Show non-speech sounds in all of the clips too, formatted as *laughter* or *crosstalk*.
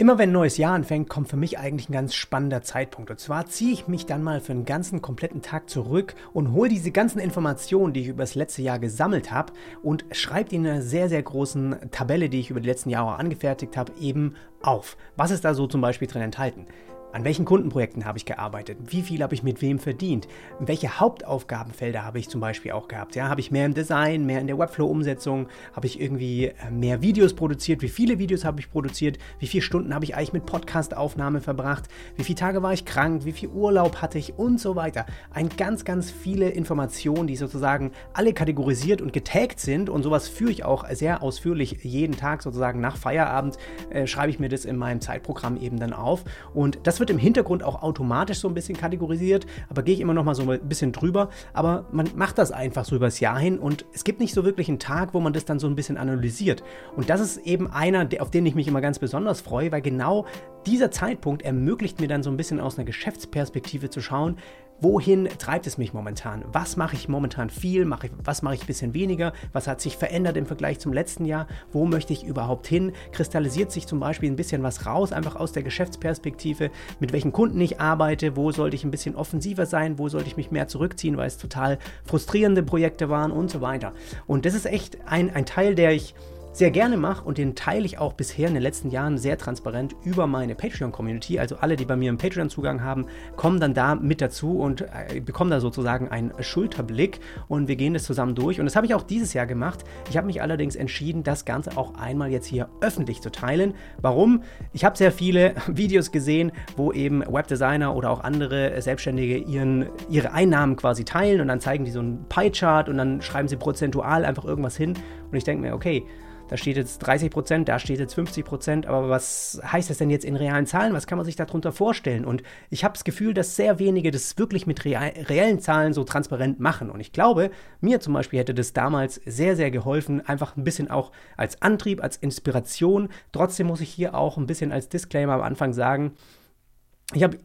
Immer wenn ein neues Jahr anfängt, kommt für mich eigentlich ein ganz spannender Zeitpunkt. Und zwar ziehe ich mich dann mal für einen ganzen kompletten Tag zurück und hole diese ganzen Informationen, die ich über das letzte Jahr gesammelt habe und schreibe die in einer sehr, sehr großen Tabelle, die ich über die letzten Jahre angefertigt habe, eben auf. Was ist da so zum Beispiel drin enthalten? An welchen Kundenprojekten habe ich gearbeitet? Wie viel habe ich mit wem verdient? Welche Hauptaufgabenfelder habe ich zum Beispiel auch gehabt? Ja, habe ich mehr im Design, mehr in der Webflow-Umsetzung? Habe ich irgendwie äh, mehr Videos produziert? Wie viele Videos habe ich produziert? Wie viele Stunden habe ich eigentlich mit Podcast-Aufnahme verbracht? Wie viele Tage war ich krank? Wie viel Urlaub hatte ich? Und so weiter. Ein ganz, ganz viele Informationen, die sozusagen alle kategorisiert und getaggt sind. Und sowas führe ich auch sehr ausführlich jeden Tag sozusagen nach Feierabend. Äh, schreibe ich mir das in meinem Zeitprogramm eben dann auf. Und das wird im Hintergrund auch automatisch so ein bisschen kategorisiert, aber gehe ich immer noch mal so ein bisschen drüber. Aber man macht das einfach so übers Jahr hin und es gibt nicht so wirklich einen Tag, wo man das dann so ein bisschen analysiert. Und das ist eben einer, auf den ich mich immer ganz besonders freue, weil genau dieser Zeitpunkt ermöglicht mir dann so ein bisschen aus einer Geschäftsperspektive zu schauen, wohin treibt es mich momentan? Was mache ich momentan viel? Mache ich, was mache ich ein bisschen weniger? Was hat sich verändert im Vergleich zum letzten Jahr? Wo möchte ich überhaupt hin? Kristallisiert sich zum Beispiel ein bisschen was raus, einfach aus der Geschäftsperspektive, mit welchen Kunden ich arbeite, wo sollte ich ein bisschen offensiver sein, wo sollte ich mich mehr zurückziehen, weil es total frustrierende Projekte waren und so weiter. Und das ist echt ein, ein Teil, der ich sehr gerne mache und den teile ich auch bisher in den letzten Jahren sehr transparent über meine Patreon-Community. Also alle, die bei mir einen Patreon-Zugang haben, kommen dann da mit dazu und äh, bekommen da sozusagen einen Schulterblick und wir gehen das zusammen durch. Und das habe ich auch dieses Jahr gemacht. Ich habe mich allerdings entschieden, das Ganze auch einmal jetzt hier öffentlich zu teilen. Warum? Ich habe sehr viele *laughs* Videos gesehen, wo eben Webdesigner oder auch andere Selbstständige ihren, ihre Einnahmen quasi teilen und dann zeigen die so einen Pie-Chart und dann schreiben sie prozentual einfach irgendwas hin. Und ich denke mir, okay, da steht jetzt 30 Prozent, da steht jetzt 50 Prozent, aber was heißt das denn jetzt in realen Zahlen? Was kann man sich darunter vorstellen? Und ich habe das Gefühl, dass sehr wenige das wirklich mit reellen Zahlen so transparent machen. Und ich glaube, mir zum Beispiel hätte das damals sehr, sehr geholfen, einfach ein bisschen auch als Antrieb, als Inspiration. Trotzdem muss ich hier auch ein bisschen als Disclaimer am Anfang sagen, ich habe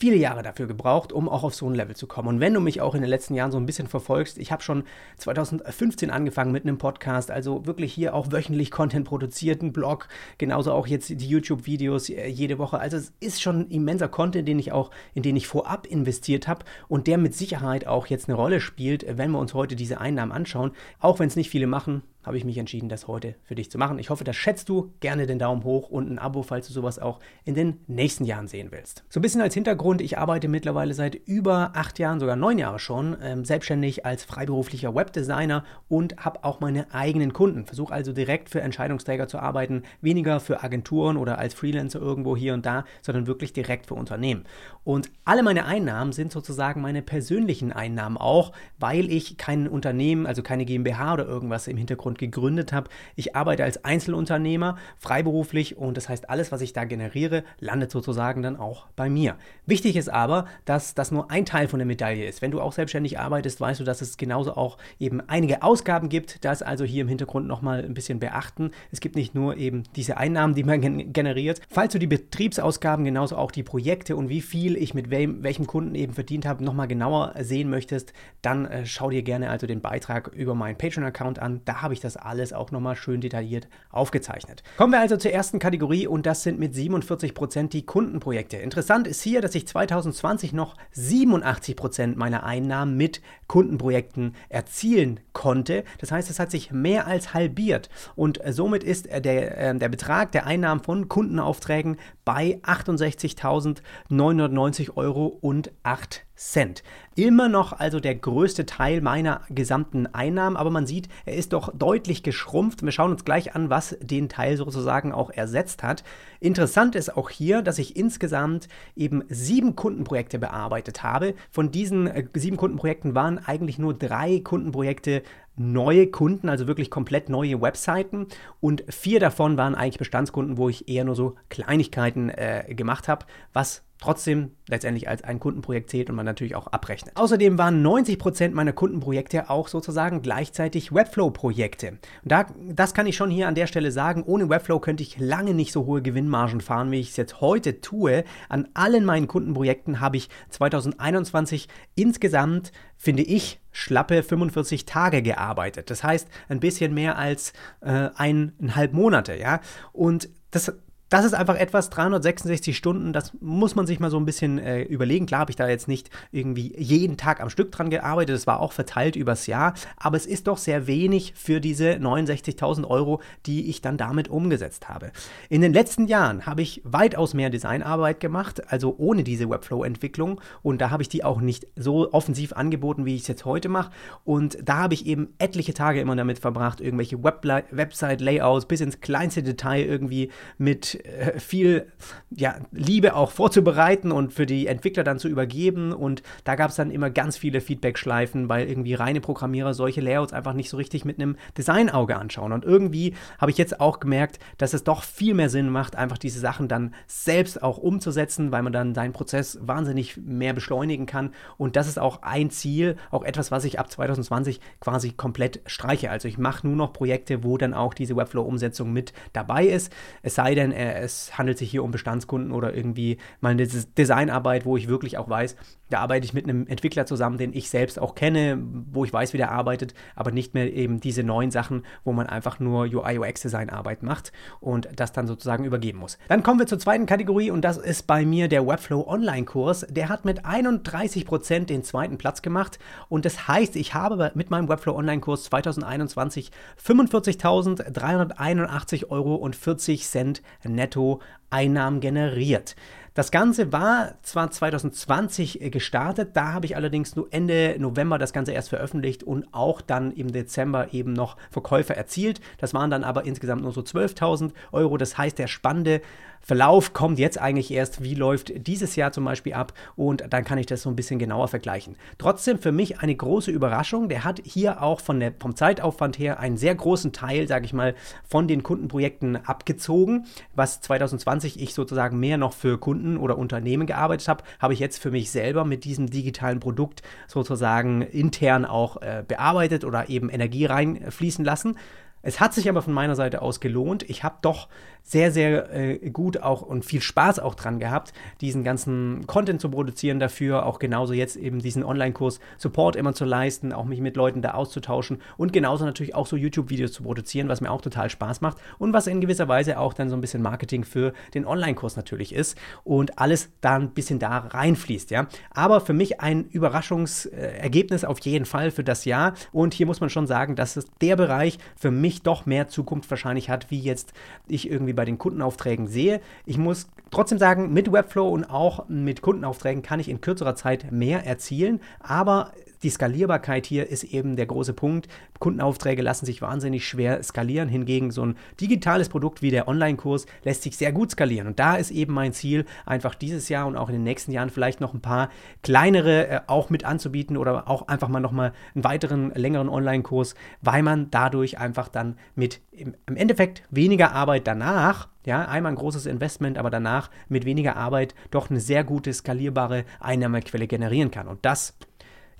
viele Jahre dafür gebraucht, um auch auf so ein Level zu kommen. Und wenn du mich auch in den letzten Jahren so ein bisschen verfolgst, ich habe schon 2015 angefangen mit einem Podcast, also wirklich hier auch wöchentlich Content produziert, einen Blog, genauso auch jetzt die YouTube-Videos äh, jede Woche. Also es ist schon immenser Content, den ich auch, in den ich vorab investiert habe und der mit Sicherheit auch jetzt eine Rolle spielt, wenn wir uns heute diese Einnahmen anschauen. Auch wenn es nicht viele machen, habe ich mich entschieden, das heute für dich zu machen. Ich hoffe, das schätzt du. Gerne den Daumen hoch und ein Abo, falls du sowas auch in den nächsten Jahren sehen willst. So ein bisschen als Hintergrund, ich arbeite mittlerweile seit über acht Jahren, sogar neun Jahre schon, ähm, selbstständig als freiberuflicher Webdesigner und habe auch meine eigenen Kunden. Versuche also direkt für Entscheidungsträger zu arbeiten, weniger für Agenturen oder als Freelancer irgendwo hier und da, sondern wirklich direkt für Unternehmen. Und alle meine Einnahmen sind sozusagen meine persönlichen Einnahmen auch, weil ich kein Unternehmen, also keine GmbH oder irgendwas im Hintergrund Hintergrund gegründet habe. Ich arbeite als Einzelunternehmer, freiberuflich und das heißt, alles, was ich da generiere, landet sozusagen dann auch bei mir. Wichtig ist aber, dass das nur ein Teil von der Medaille ist. Wenn du auch selbstständig arbeitest, weißt du, dass es genauso auch eben einige Ausgaben gibt. Das also hier im Hintergrund nochmal ein bisschen beachten. Es gibt nicht nur eben diese Einnahmen, die man generiert. Falls du die Betriebsausgaben, genauso auch die Projekte und wie viel ich mit wem, welchem Kunden eben verdient habe, nochmal genauer sehen möchtest, dann äh, schau dir gerne also den Beitrag über meinen Patreon-Account an. Da habe ich ich das alles auch nochmal schön detailliert aufgezeichnet. Kommen wir also zur ersten Kategorie und das sind mit 47 Prozent die Kundenprojekte. Interessant ist hier, dass ich 2020 noch 87 Prozent meiner Einnahmen mit Kundenprojekten erzielen konnte. Das heißt, es hat sich mehr als halbiert und somit ist der, äh, der Betrag der Einnahmen von Kundenaufträgen bei 68.990 Euro und 8 Cent. Immer noch also der größte Teil meiner gesamten Einnahmen, aber man sieht, er ist doch deutlich geschrumpft. Wir schauen uns gleich an, was den Teil sozusagen auch ersetzt hat. Interessant ist auch hier, dass ich insgesamt eben sieben Kundenprojekte bearbeitet habe. Von diesen äh, sieben Kundenprojekten waren eigentlich nur drei Kundenprojekte neue Kunden, also wirklich komplett neue Webseiten. Und vier davon waren eigentlich Bestandskunden, wo ich eher nur so Kleinigkeiten äh, gemacht habe, was trotzdem letztendlich als ein Kundenprojekt zählt und man natürlich auch abrechnet. Außerdem waren 90% meiner Kundenprojekte auch sozusagen gleichzeitig Webflow-Projekte. Da, das kann ich schon hier an der Stelle sagen, ohne Webflow könnte ich lange nicht so hohe Gewinnmargen fahren, wie ich es jetzt heute tue. An allen meinen Kundenprojekten habe ich 2021 insgesamt, finde ich, schlappe 45 Tage gearbeitet. Das heißt, ein bisschen mehr als äh, eineinhalb Monate, ja. Und das das ist einfach etwas, 366 Stunden, das muss man sich mal so ein bisschen äh, überlegen. Klar habe ich da jetzt nicht irgendwie jeden Tag am Stück dran gearbeitet, es war auch verteilt übers Jahr, aber es ist doch sehr wenig für diese 69.000 Euro, die ich dann damit umgesetzt habe. In den letzten Jahren habe ich weitaus mehr Designarbeit gemacht, also ohne diese Webflow-Entwicklung und da habe ich die auch nicht so offensiv angeboten, wie ich es jetzt heute mache und da habe ich eben etliche Tage immer damit verbracht, irgendwelche Website-Layouts bis ins kleinste Detail irgendwie mit äh, viel ja, Liebe auch vorzubereiten und für die Entwickler dann zu übergeben. Und da gab es dann immer ganz viele Feedback-Schleifen, weil irgendwie reine Programmierer solche Layouts einfach nicht so richtig mit einem Designauge anschauen. Und irgendwie habe ich jetzt auch gemerkt, dass es doch viel mehr Sinn macht, einfach diese Sachen dann selbst auch umzusetzen, weil man dann seinen Prozess wahnsinnig mehr beschleunigen kann. Und das ist auch ein Ziel, auch etwas, was ich ab 2020 quasi komplett streiche. Also ich mache nur noch Projekte, wo dann auch diese Webflow-Umsetzung mit dabei ist. Es sei denn, er es handelt sich hier um Bestandskunden oder irgendwie mal eine Designarbeit, wo ich wirklich auch weiß, da arbeite ich mit einem Entwickler zusammen, den ich selbst auch kenne, wo ich weiß, wie der arbeitet, aber nicht mehr eben diese neuen Sachen, wo man einfach nur UI, UX Designarbeit macht und das dann sozusagen übergeben muss. Dann kommen wir zur zweiten Kategorie und das ist bei mir der Webflow Online Kurs. Der hat mit 31 Prozent den zweiten Platz gemacht und das heißt, ich habe mit meinem Webflow Online Kurs 2021 45.381 Euro und 40 Cent netto Einnahmen generiert. Das Ganze war zwar 2020 äh, gestartet, da habe ich allerdings nur Ende November das Ganze erst veröffentlicht und auch dann im Dezember eben noch Verkäufe erzielt. Das waren dann aber insgesamt nur so 12.000 Euro. Das heißt, der spannende Verlauf kommt jetzt eigentlich erst, wie läuft dieses Jahr zum Beispiel ab und dann kann ich das so ein bisschen genauer vergleichen. Trotzdem für mich eine große Überraschung. Der hat hier auch von der, vom Zeitaufwand her einen sehr großen Teil, sage ich mal, von den Kundenprojekten abgezogen. Was 2020 ich sozusagen mehr noch für Kunden oder Unternehmen gearbeitet habe, habe ich jetzt für mich selber mit diesem digitalen Produkt sozusagen intern auch äh, bearbeitet oder eben Energie reinfließen lassen. Es hat sich aber von meiner Seite aus gelohnt. Ich habe doch sehr, sehr äh, gut auch und viel Spaß auch dran gehabt, diesen ganzen Content zu produzieren dafür, auch genauso jetzt eben diesen Online-Kurs Support immer zu leisten, auch mich mit Leuten da auszutauschen und genauso natürlich auch so YouTube-Videos zu produzieren, was mir auch total Spaß macht und was in gewisser Weise auch dann so ein bisschen Marketing für den Online-Kurs natürlich ist und alles da ein bisschen da reinfließt, ja. Aber für mich ein Überraschungsergebnis auf jeden Fall für das Jahr und hier muss man schon sagen, dass es der Bereich für mich mich doch mehr Zukunft wahrscheinlich hat, wie jetzt ich irgendwie bei den Kundenaufträgen sehe. Ich muss trotzdem sagen, mit Webflow und auch mit Kundenaufträgen kann ich in kürzerer Zeit mehr erzielen, aber die Skalierbarkeit hier ist eben der große Punkt. Kundenaufträge lassen sich wahnsinnig schwer skalieren. Hingegen so ein digitales Produkt wie der Online-Kurs lässt sich sehr gut skalieren. Und da ist eben mein Ziel, einfach dieses Jahr und auch in den nächsten Jahren vielleicht noch ein paar kleinere äh, auch mit anzubieten oder auch einfach mal nochmal einen weiteren, längeren Online-Kurs, weil man dadurch einfach dann mit im, Endeffekt weniger Arbeit danach ja, einmal ein großes Investment, aber danach mit weniger Arbeit doch eine sehr gute skalierbare Einnahmequelle generieren kann. Und das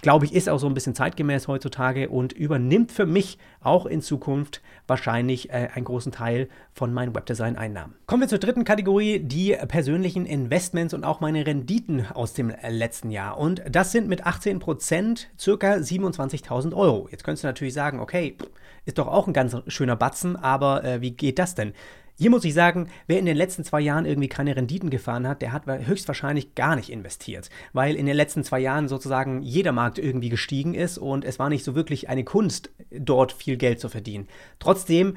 glaube ich, ist auch so ein bisschen zeitgemäß heutzutage und übernimmt für mich auch in Zukunft wahrscheinlich äh, einen großen Teil von meinen Webdesign-Einnahmen. Kommen wir zur dritten Kategorie, die persönlichen Investments und auch meine Renditen aus dem äh, letzten Jahr. Und das sind mit 18% circa 27.000 Euro. Jetzt könntest du natürlich sagen, okay, ist doch auch ein ganz schöner Batzen, aber äh, wie geht das denn? Hier muss ich sagen, wer in den letzten zwei Jahren irgendwie keine Renditen gefahren hat, der hat höchstwahrscheinlich gar nicht investiert, weil in den letzten zwei Jahren sozusagen jeder Markt irgendwie gestiegen ist und es war nicht so wirklich eine Kunst, dort viel Geld zu verdienen. Trotzdem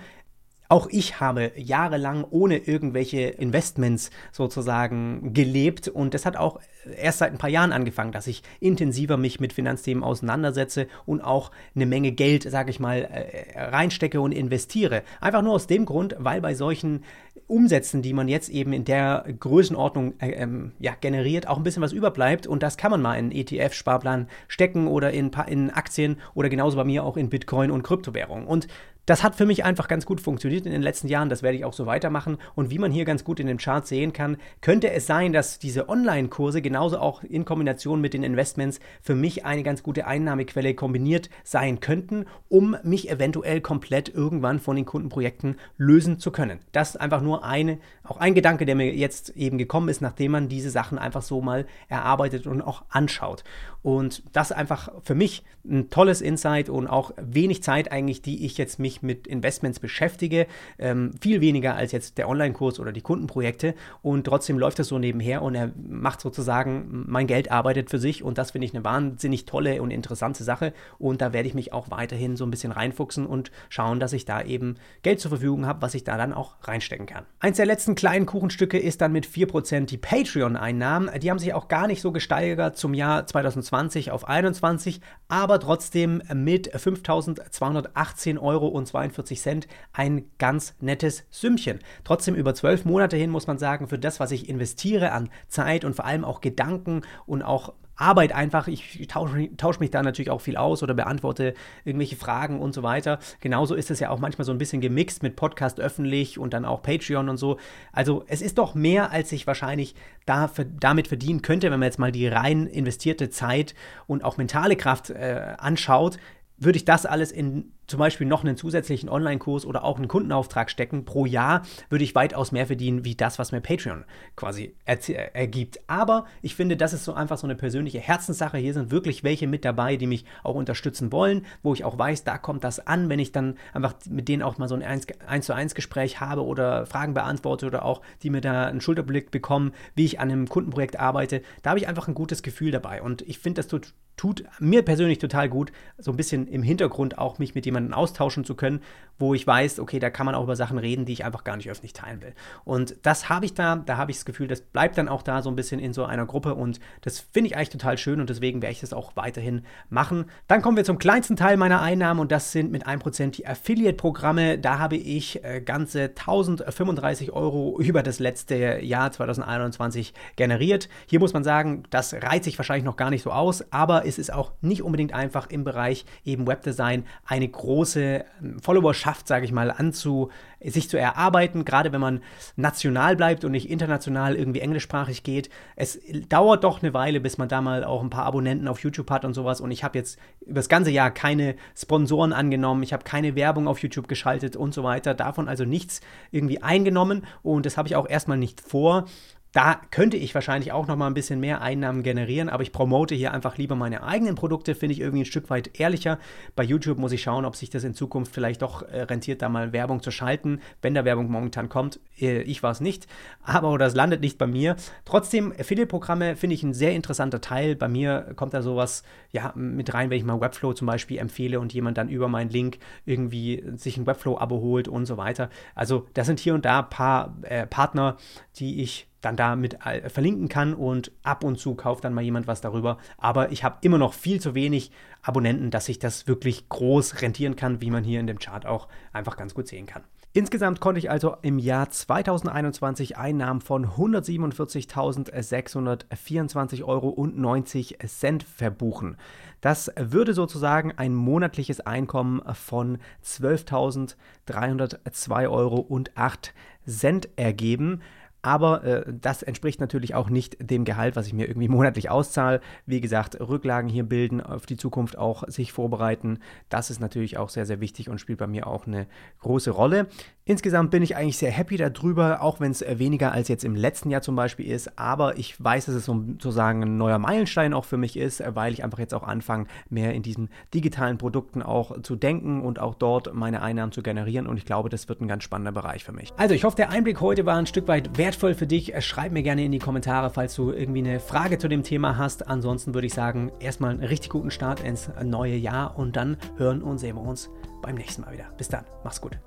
auch ich habe jahrelang ohne irgendwelche Investments sozusagen gelebt und das hat auch erst seit ein paar Jahren angefangen, dass ich intensiver mich mit Finanzthemen auseinandersetze und auch eine Menge Geld, sage ich mal, äh, reinstecke und investiere. Einfach nur aus dem Grund, weil bei solchen Umsätzen, die man jetzt eben in der Größenordnung äh, ähm, ja, generiert, auch ein bisschen was überbleibt und das kann man mal in ETF-Sparplan stecken oder in, in Aktien oder genauso bei mir auch in Bitcoin und Kryptowährungen. Und das hat für mich einfach ganz gut funktioniert in den letzten Jahren. Das werde ich auch so weitermachen. Und wie man hier ganz gut in dem Chart sehen kann, könnte es sein, dass diese Online-Kurse genauso auch in Kombination mit den Investments für mich eine ganz gute Einnahmequelle kombiniert sein könnten, um mich eventuell komplett irgendwann von den Kundenprojekten lösen zu können. Das ist einfach nur eine, auch ein Gedanke, der mir jetzt eben gekommen ist, nachdem man diese Sachen einfach so mal erarbeitet und auch anschaut. Und das einfach für mich ein tolles Insight und auch wenig Zeit eigentlich, die ich jetzt mich mich mit Investments beschäftige. Ähm, viel weniger als jetzt der Online-Kurs oder die Kundenprojekte. Und trotzdem läuft es so nebenher und er macht sozusagen, mein Geld arbeitet für sich und das finde ich eine wahnsinnig tolle und interessante Sache. Und da werde ich mich auch weiterhin so ein bisschen reinfuchsen und schauen, dass ich da eben Geld zur Verfügung habe, was ich da dann auch reinstecken kann. Eins der letzten kleinen Kuchenstücke ist dann mit 4% die Patreon-Einnahmen. Die haben sich auch gar nicht so gesteigert zum Jahr 2020 auf 21, aber trotzdem mit 5.218 Euro und 42 Cent ein ganz nettes Sümmchen. Trotzdem über zwölf Monate hin muss man sagen, für das, was ich investiere an Zeit und vor allem auch Gedanken und auch Arbeit einfach. Ich tausche, tausche mich da natürlich auch viel aus oder beantworte irgendwelche Fragen und so weiter. Genauso ist es ja auch manchmal so ein bisschen gemixt mit Podcast öffentlich und dann auch Patreon und so. Also es ist doch mehr, als ich wahrscheinlich da, damit verdienen könnte, wenn man jetzt mal die rein investierte Zeit und auch mentale Kraft äh, anschaut. Würde ich das alles in zum Beispiel noch einen zusätzlichen Online-Kurs oder auch einen Kundenauftrag stecken pro Jahr, würde ich weitaus mehr verdienen, wie das, was mir Patreon quasi ergibt. Aber ich finde, das ist so einfach so eine persönliche Herzenssache. Hier sind wirklich welche mit dabei, die mich auch unterstützen wollen, wo ich auch weiß, da kommt das an, wenn ich dann einfach mit denen auch mal so ein 1 zu 1 Gespräch habe oder Fragen beantworte oder auch die mir da einen Schulterblick bekommen, wie ich an einem Kundenprojekt arbeite. Da habe ich einfach ein gutes Gefühl dabei. Und ich finde, das tut, tut mir persönlich total gut, so ein bisschen im Hintergrund auch mich mit jemandem austauschen zu können, wo ich weiß, okay, da kann man auch über Sachen reden, die ich einfach gar nicht öffentlich teilen will. Und das habe ich da, da habe ich das Gefühl, das bleibt dann auch da so ein bisschen in so einer Gruppe und das finde ich eigentlich total schön und deswegen werde ich das auch weiterhin machen. Dann kommen wir zum kleinsten Teil meiner Einnahmen und das sind mit 1% die Affiliate-Programme. Da habe ich äh, ganze 1035 Euro über das letzte Jahr 2021 generiert. Hier muss man sagen, das reiht sich wahrscheinlich noch gar nicht so aus, aber es ist auch nicht unbedingt einfach im Bereich eben Webdesign eine große Followerschaft, sage ich mal, anzu, sich zu erarbeiten, gerade wenn man national bleibt und nicht international irgendwie englischsprachig geht. Es dauert doch eine Weile, bis man da mal auch ein paar Abonnenten auf YouTube hat und sowas. Und ich habe jetzt über das ganze Jahr keine Sponsoren angenommen, ich habe keine Werbung auf YouTube geschaltet und so weiter. Davon also nichts irgendwie eingenommen und das habe ich auch erstmal nicht vor. Da könnte ich wahrscheinlich auch noch mal ein bisschen mehr Einnahmen generieren, aber ich promote hier einfach lieber meine eigenen Produkte, finde ich irgendwie ein Stück weit ehrlicher. Bei YouTube muss ich schauen, ob sich das in Zukunft vielleicht doch äh, rentiert, da mal Werbung zu schalten, wenn da Werbung momentan kommt. Äh, ich war es nicht, aber es landet nicht bei mir. Trotzdem, Affiliate-Programme finde ich ein sehr interessanter Teil. Bei mir kommt da sowas ja, mit rein, wenn ich mal Webflow zum Beispiel empfehle und jemand dann über meinen Link irgendwie sich ein Webflow-Abo holt und so weiter. Also das sind hier und da ein paar äh, Partner, die ich dann damit äh, verlinken kann und ab und zu kauft dann mal jemand was darüber. Aber ich habe immer noch viel zu wenig Abonnenten, dass sich das wirklich groß rentieren kann, wie man hier in dem Chart auch einfach ganz gut sehen kann. Insgesamt konnte ich also im Jahr 2021 Einnahmen von 147.624 Euro und 90 Cent verbuchen. Das würde sozusagen ein monatliches Einkommen von 12.302 Euro und 8 Cent ergeben. Aber äh, das entspricht natürlich auch nicht dem Gehalt, was ich mir irgendwie *laughs* monatlich auszahle. Wie gesagt, Rücklagen hier bilden, auf die Zukunft auch sich vorbereiten. Das ist natürlich auch sehr, sehr wichtig und spielt bei mir auch eine große Rolle. Insgesamt bin ich eigentlich sehr happy darüber, auch wenn es äh, weniger als jetzt im letzten Jahr zum Beispiel ist. Aber ich weiß, dass es sozusagen ein neuer Meilenstein auch für mich ist, äh, weil ich einfach jetzt auch anfange, mehr in diesen digitalen Produkten auch zu denken und auch dort meine Einnahmen zu generieren. Und ich glaube, das wird ein ganz spannender Bereich für mich. Also, ich hoffe, der Einblick heute war ein Stück weit wertvoll für dich. Äh, schreib mir gerne in die Kommentare, falls du irgendwie eine Frage zu dem Thema hast. Ansonsten würde ich sagen, erstmal einen richtig guten Start ins neue Jahr und dann hören und sehen wir uns beim nächsten Mal wieder. Bis dann, mach's gut.